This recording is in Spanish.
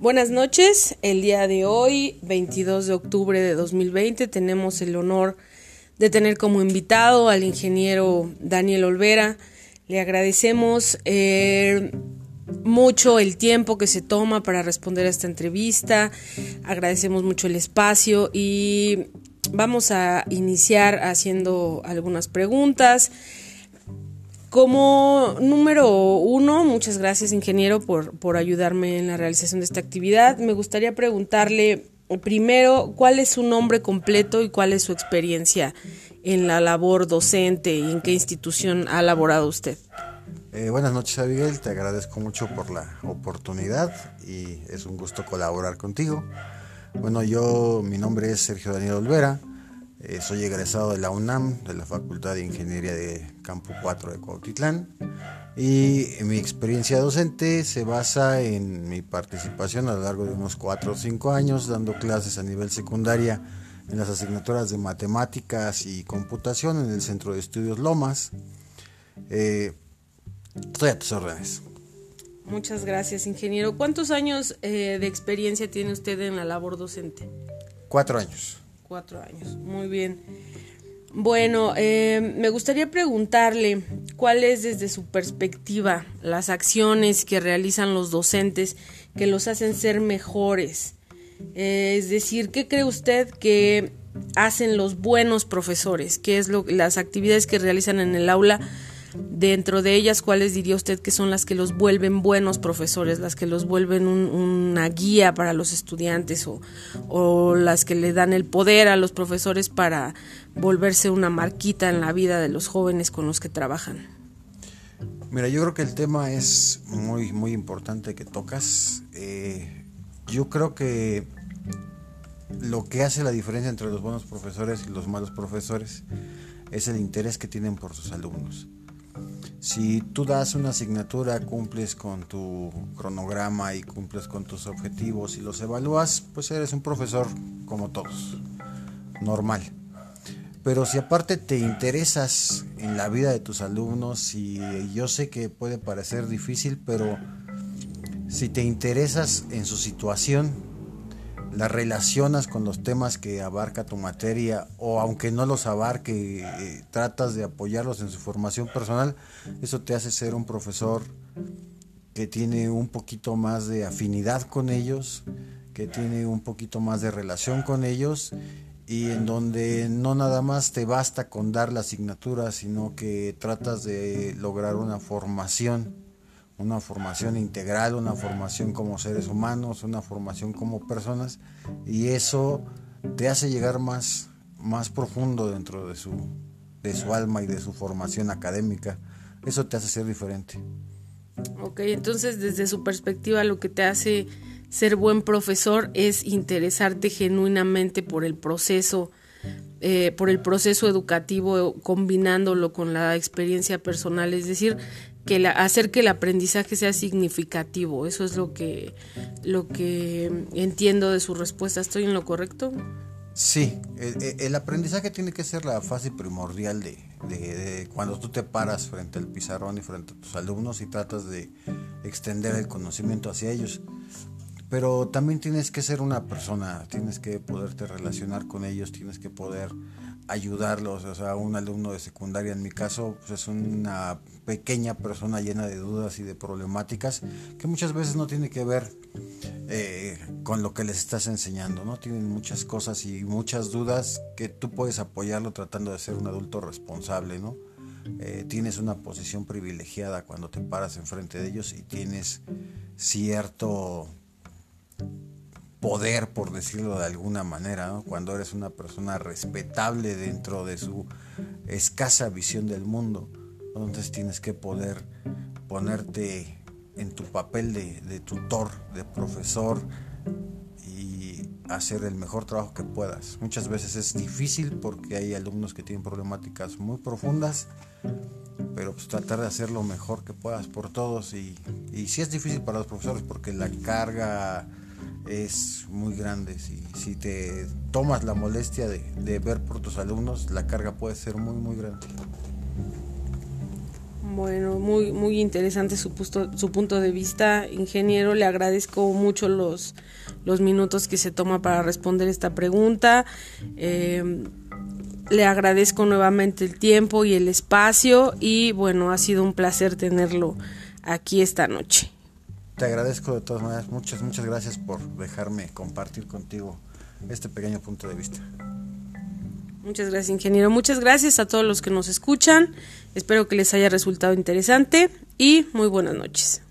Buenas noches, el día de hoy, 22 de octubre de 2020, tenemos el honor de tener como invitado al ingeniero Daniel Olvera. Le agradecemos eh, mucho el tiempo que se toma para responder a esta entrevista, agradecemos mucho el espacio y vamos a iniciar haciendo algunas preguntas. Como número uno, muchas gracias ingeniero por, por ayudarme en la realización de esta actividad. Me gustaría preguntarle primero cuál es su nombre completo y cuál es su experiencia en la labor docente y en qué institución ha laborado usted. Eh, buenas noches Abigail, te agradezco mucho por la oportunidad y es un gusto colaborar contigo. Bueno, yo, mi nombre es Sergio Daniel Olvera, eh, soy egresado de la UNAM, de la Facultad de Ingeniería de Campo 4 de Cuautitlán. Y mi experiencia docente se basa en mi participación a lo largo de unos 4 o 5 años dando clases a nivel secundaria en las asignaturas de matemáticas y computación en el Centro de Estudios Lomas. Eh, estoy a tus órdenes. Muchas gracias, ingeniero. ¿Cuántos años eh, de experiencia tiene usted en la labor docente? Cuatro años cuatro años. Muy bien. Bueno, eh, me gustaría preguntarle cuáles desde su perspectiva las acciones que realizan los docentes que los hacen ser mejores. Eh, es decir, ¿qué cree usted que hacen los buenos profesores? ¿Qué es lo, las actividades que realizan en el aula? Dentro de ellas, ¿cuáles diría usted que son las que los vuelven buenos profesores, las que los vuelven una guía para los estudiantes o, o las que le dan el poder a los profesores para volverse una marquita en la vida de los jóvenes con los que trabajan? Mira, yo creo que el tema es muy, muy importante que tocas. Eh, yo creo que lo que hace la diferencia entre los buenos profesores y los malos profesores es el interés que tienen por sus alumnos. Si tú das una asignatura, cumples con tu cronograma y cumples con tus objetivos y los evalúas, pues eres un profesor como todos, normal. Pero si aparte te interesas en la vida de tus alumnos, y yo sé que puede parecer difícil, pero si te interesas en su situación, las relacionas con los temas que abarca tu materia o aunque no los abarque, eh, tratas de apoyarlos en su formación personal, eso te hace ser un profesor que tiene un poquito más de afinidad con ellos, que tiene un poquito más de relación con ellos y en donde no nada más te basta con dar la asignatura, sino que tratas de lograr una formación una formación integral, una formación como seres humanos, una formación como personas y eso te hace llegar más, más profundo dentro de su, de su alma y de su formación académica. Eso te hace ser diferente. Ok, entonces desde su perspectiva lo que te hace ser buen profesor es interesarte genuinamente por el proceso, eh, por el proceso educativo, combinándolo con la experiencia personal, es decir, que hacer que el aprendizaje sea significativo. Eso es lo que, lo que entiendo de su respuesta. ¿Estoy en lo correcto? Sí, el, aprendizaje tiene que ser la fase primordial de, de, cuando tú te paras frente al pizarrón y frente a tus alumnos y tratas de extender el conocimiento hacia ellos. Pero también tienes que ser una persona, tienes que poderte relacionar con ellos, tienes que poder ayudarlos, o sea, un alumno de secundaria en mi caso pues es una pequeña persona llena de dudas y de problemáticas que muchas veces no tiene que ver eh, con lo que les estás enseñando, ¿no? Tienen muchas cosas y muchas dudas que tú puedes apoyarlo tratando de ser un adulto responsable, ¿no? Eh, tienes una posición privilegiada cuando te paras enfrente de ellos y tienes cierto poder, por decirlo de alguna manera, cuando eres una persona respetable dentro de su escasa visión del mundo. Entonces tienes que poder ponerte en tu papel de, tutor, de profesor y hacer el mejor trabajo que puedas. Muchas veces es difícil porque hay alumnos que tienen problemáticas muy profundas, pero pues tratar de hacer lo mejor que puedas por todos y, y sí es difícil para los profesores porque la carga es muy grande. Si, si te tomas la molestia de, ver por tus alumnos, la carga puede ser muy, muy grande. Bueno, muy, muy interesante su, su punto de vista, ingeniero. Le agradezco mucho los, los minutos que se toma para responder esta pregunta. Eh, le agradezco nuevamente el tiempo y el espacio y bueno, ha sido un placer tenerlo aquí esta noche. Te agradezco de todas maneras, muchas, muchas gracias por dejarme compartir contigo este pequeño punto de vista. Muchas gracias, ingeniero. Muchas gracias a todos los que nos escuchan. Espero que les haya resultado interesante y muy buenas noches.